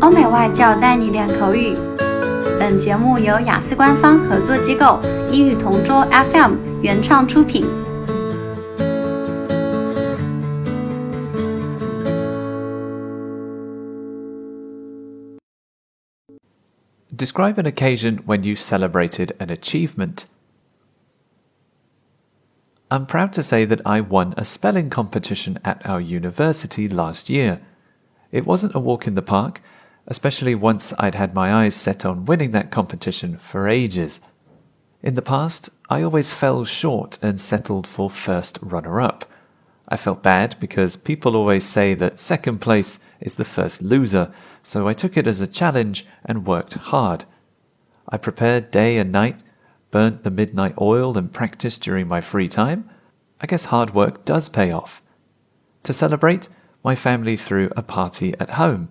欧美外教带你练口语。本节目由雅思官方合作机构英语同桌 FM 原创出品。Describe an occasion when you celebrated an achievement. I'm proud to say that I won a spelling competition at our university last year. It wasn't a walk in the park, especially once I'd had my eyes set on winning that competition for ages. In the past, I always fell short and settled for first runner up. I felt bad because people always say that second place is the first loser, so I took it as a challenge and worked hard. I prepared day and night, burnt the midnight oil, and practiced during my free time. I guess hard work does pay off. To celebrate, my family threw a party at home.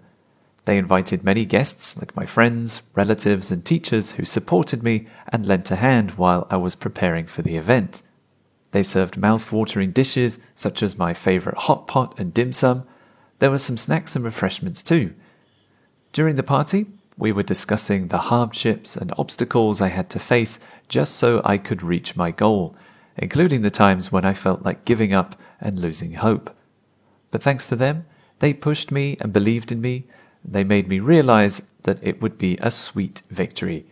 They invited many guests, like my friends, relatives, and teachers, who supported me and lent a hand while I was preparing for the event. They served mouth-watering dishes such as my favorite hot pot and dim sum. There were some snacks and refreshments too. During the party, we were discussing the hardships and obstacles I had to face just so I could reach my goal, including the times when I felt like giving up and losing hope. But thanks to them, they pushed me and believed in me. They made me realize that it would be a sweet victory.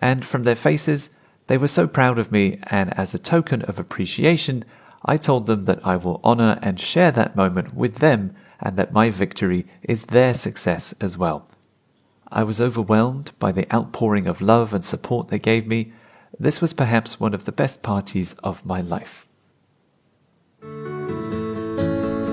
And from their faces, they were so proud of me, and as a token of appreciation, I told them that I will honor and share that moment with them and that my victory is their success as well. I was overwhelmed by the outpouring of love and support they gave me. This was perhaps one of the best parties of my life.